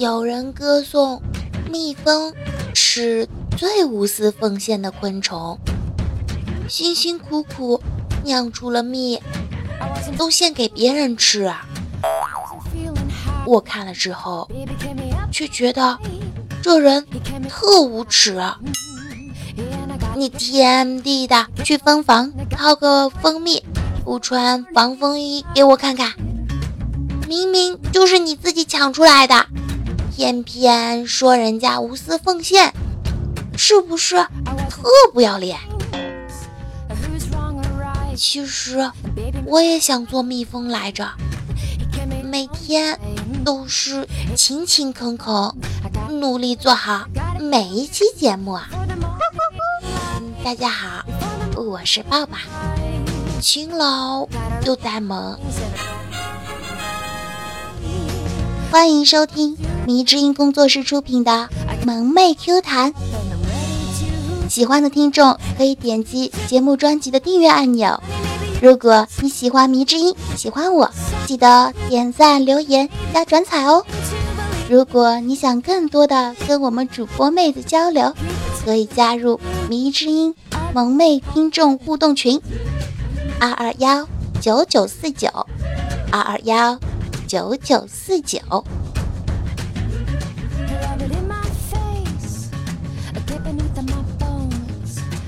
有人歌颂蜜蜂是最无私奉献的昆虫，辛辛苦苦酿出了蜜，都献给别人吃啊！我看了之后，却觉得这人特无耻。你天地的去蜂房掏个蜂蜜，不穿防风衣给我看看，明明就是你自己抢出来的。偏偏说人家无私奉献，是不是特不要脸？其实我也想做蜜蜂来着，每天都是勤勤恳恳，努力做好每一期节目啊！大家好，我是爸爸，勤劳又呆萌，欢迎收听。迷之音工作室出品的萌妹 Q 弹，喜欢的听众可以点击节目专辑的订阅按钮。如果你喜欢迷之音，喜欢我，记得点赞、留言、加转采哦。如果你想更多的跟我们主播妹子交流，可以加入迷之音萌妹听众互动群：二二幺九九四九二二幺九九四九。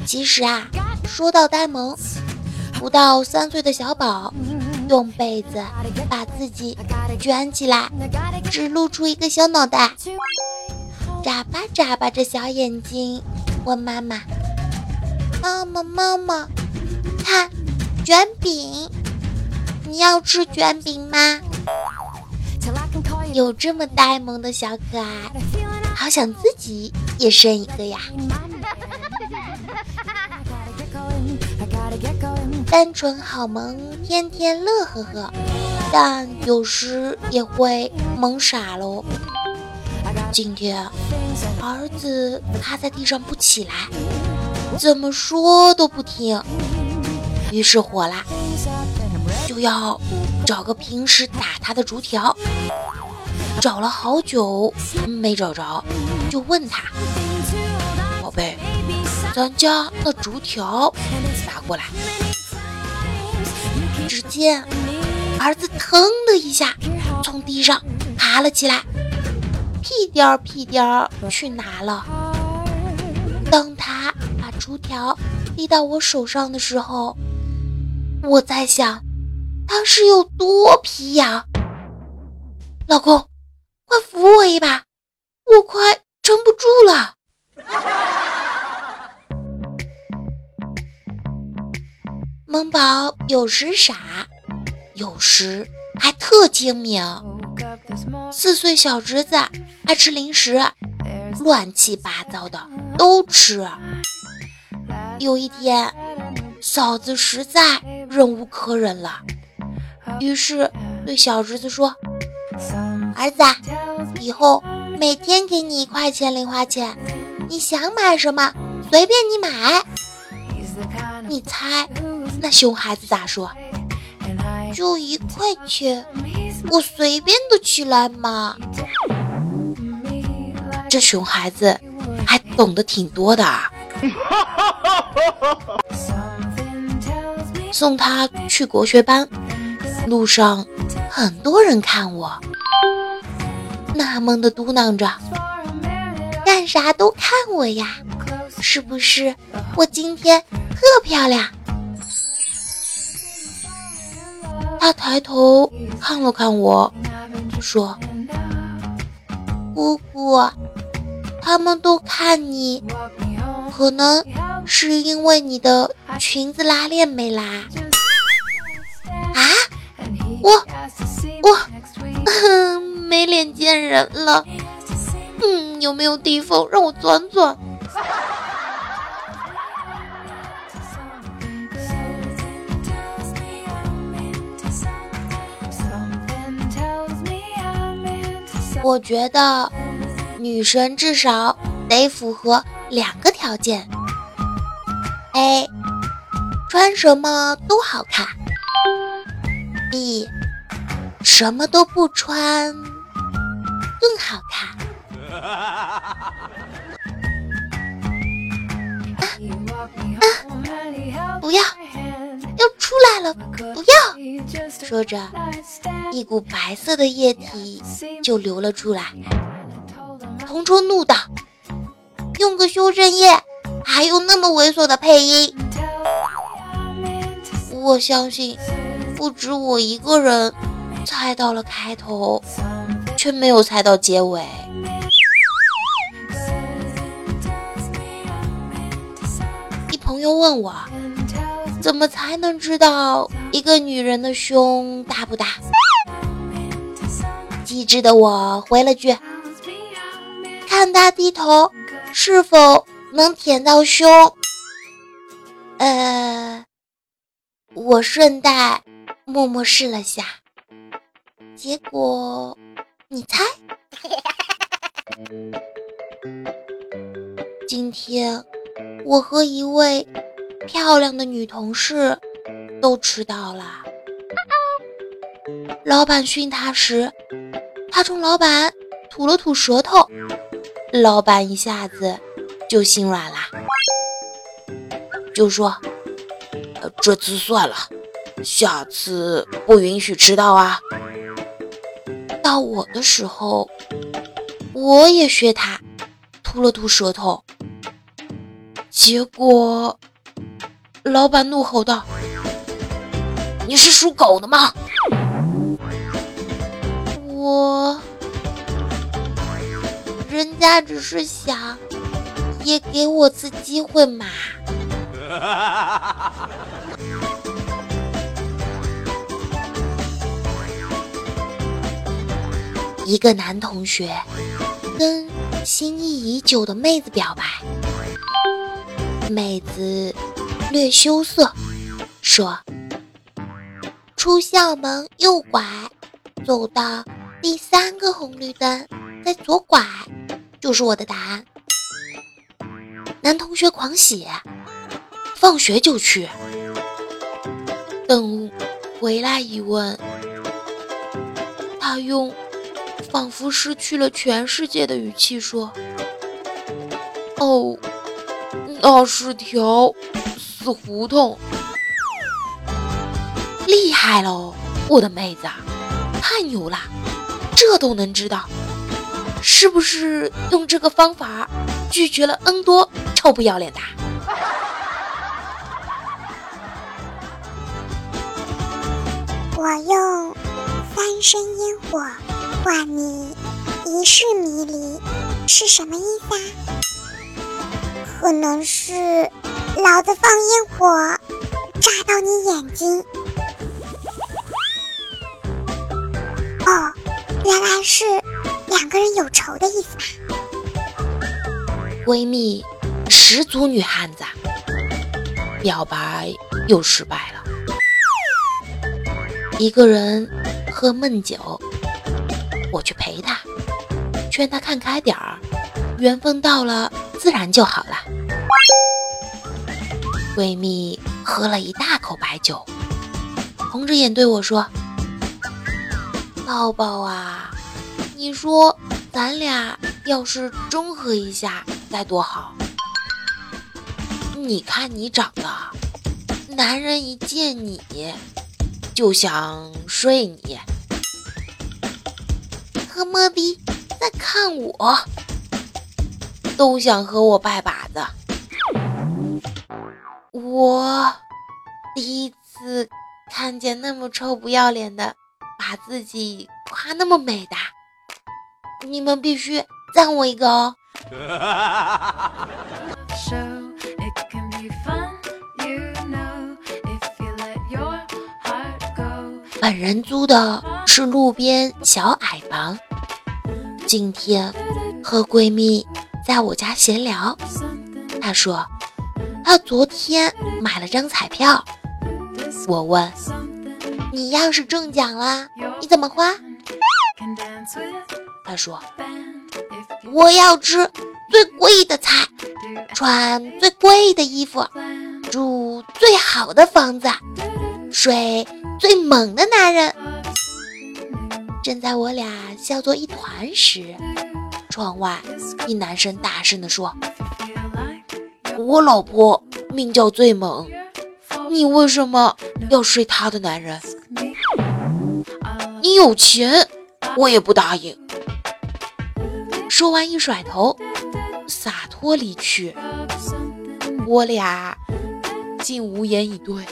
其实啊，说到呆萌，不到三岁的小宝用被子把自己卷起来，只露出一个小脑袋，眨巴眨巴着小眼睛，问妈妈：“妈妈妈妈，看卷饼，你要吃卷饼吗？”有这么呆萌的小可爱，好想自己也生一个呀！单纯好萌，天天乐呵呵，但有时也会萌傻喽。今天儿子趴在地上不起来，怎么说都不听，于是火了，就要找个平时打他的竹条。找了好久没找着，就问他：“宝贝，咱家那竹条拿过来。”只见儿子腾的一下从地上爬了起来，屁颠儿屁颠儿去拿了。当他把竹条递到我手上的时候，我在想他是有多皮呀，老公，快扶我一把，我快撑不住了。萌宝有时傻，有时还特精明。四岁小侄子爱吃零食，乱七八糟的都吃。有一天，嫂子实在忍无可忍了，于是对小侄子说：“儿子，以后每天给你一块钱零花钱，你想买什么随便你买。你猜？”那熊孩子咋说？就一块钱，我随便的起来嘛。这熊孩子还懂得挺多的。啊 送他去国学班，路上很多人看我，纳闷的嘟囔着：“干啥都看我呀？是不是我今天特漂亮？”他抬头看了看我，说：“姑姑，他们都看你，可能是因为你的裙子拉链没拉。”啊！我我 没脸见人了。嗯，有没有地方让我钻钻？我觉得女神至少得符合两个条件：A. 穿什么都好看；B. 什么都不穿更好看。不要，要出来了！不要！说着，一股白色的液体就流了出来。同桌怒道：“用个修正液，还用那么猥琐的配音？”我相信，不止我一个人猜到了开头，却没有猜到结尾。一朋友问我。怎么才能知道一个女人的胸大不大？机智的我回了句：“看她低头是否能舔到胸。”呃，我顺带默默试了下，结果你猜？今天我和一位。漂亮的女同事都迟到了。老板训她时，她冲老板吐了吐舌头，老板一下子就心软了，就说：“这次算了，下次不允许迟到啊。”到我的时候，我也学他吐了吐舌头，结果。老板怒吼道：“你是属狗的吗？”我，人家只是想也给我次机会嘛。一个男同学跟心仪已久的妹子表白，妹子。略羞涩，说：“出校门右拐，走到第三个红绿灯，再左拐，就是我的答案。”男同学狂喜，放学就去。等回来一问，他用仿佛失去了全世界的语气说：“哦，那是条。”死胡同，厉害喽，我的妹子，太牛了，这都能知道，是不是用这个方法拒绝了 N 多臭不要脸的？我用三生烟火换你一世迷离，是什么意思啊？可能是。老子放烟火，炸到你眼睛！哦，原来是两个人有仇的意思吧？闺蜜十足女汉子，表白又失败了。一个人喝闷酒，我去陪她，劝她看开点儿，缘分到了自然就好了。闺蜜喝了一大口白酒，红着眼对我说：“抱抱啊，你说咱俩要是中和一下该多好？你看你长得，男人一见你就想睡你，和莫迪在看我，都想和我拜把。”我第一次看见那么臭不要脸的，把自己夸那么美的，你们必须赞我一个哦！本人租的是路边小矮房，今天和闺蜜在我家闲聊，她说。他昨天买了张彩票，我问：“你要是中奖了，你怎么花？”他说：“我要吃最贵的菜，穿最贵的衣服，住最好的房子，睡最猛的男人。”正在我俩笑作一团时，窗外一男生大声地说：“我老婆名叫最猛，你为什么要睡她的男人？你有钱，我也不答应。”说完一甩头，洒脱离去。我俩竟无言以对。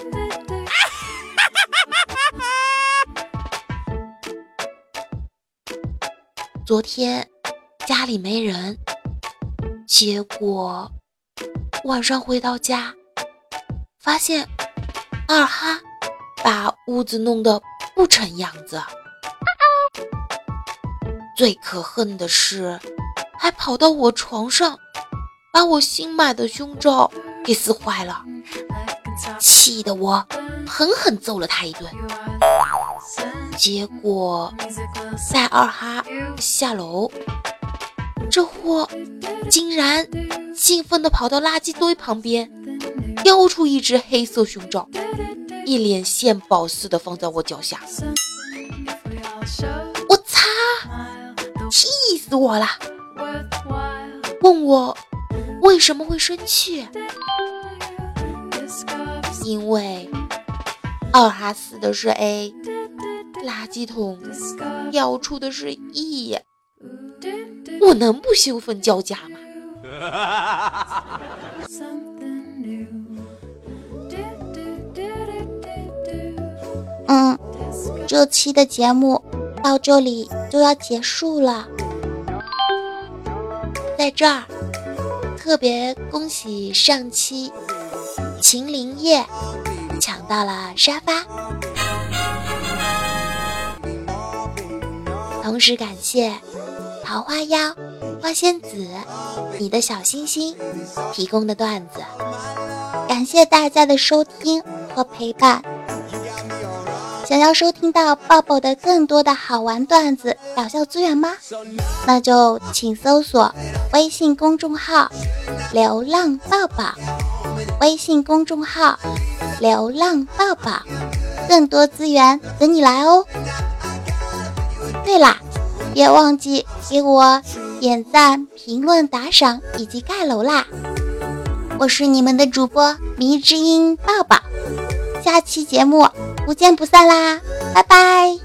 昨天家里没人，结果晚上回到家，发现二哈把屋子弄得不成样子。最可恨的是，还跑到我床上，把我新买的胸罩给撕坏了，气得我狠狠揍了他一顿。结果在二哈下楼，这货竟然兴奋地跑到垃圾堆旁边，叼出一只黑色胸罩，一脸献宝似的放在我脚下。我擦！气死我了！问我为什么会生气？因为二哈死的是 A。垃圾桶掉出的是 E，我能不兴奋交加吗？嗯，这期的节目到这里就要结束了，在这儿特别恭喜上期秦林叶抢到了沙发。同时感谢桃花妖、花仙子、你的小星星提供的段子，感谢大家的收听和陪伴。想要收听到抱抱的更多的好玩段子、搞笑资源吗？那就请搜索微信公众号“流浪抱抱”，微信公众号“流浪抱抱”，更多资源等你来哦。对啦，别忘记给我点赞、评论、打赏以及盖楼啦！我是你们的主播迷之音抱抱，下期节目不见不散啦！拜拜。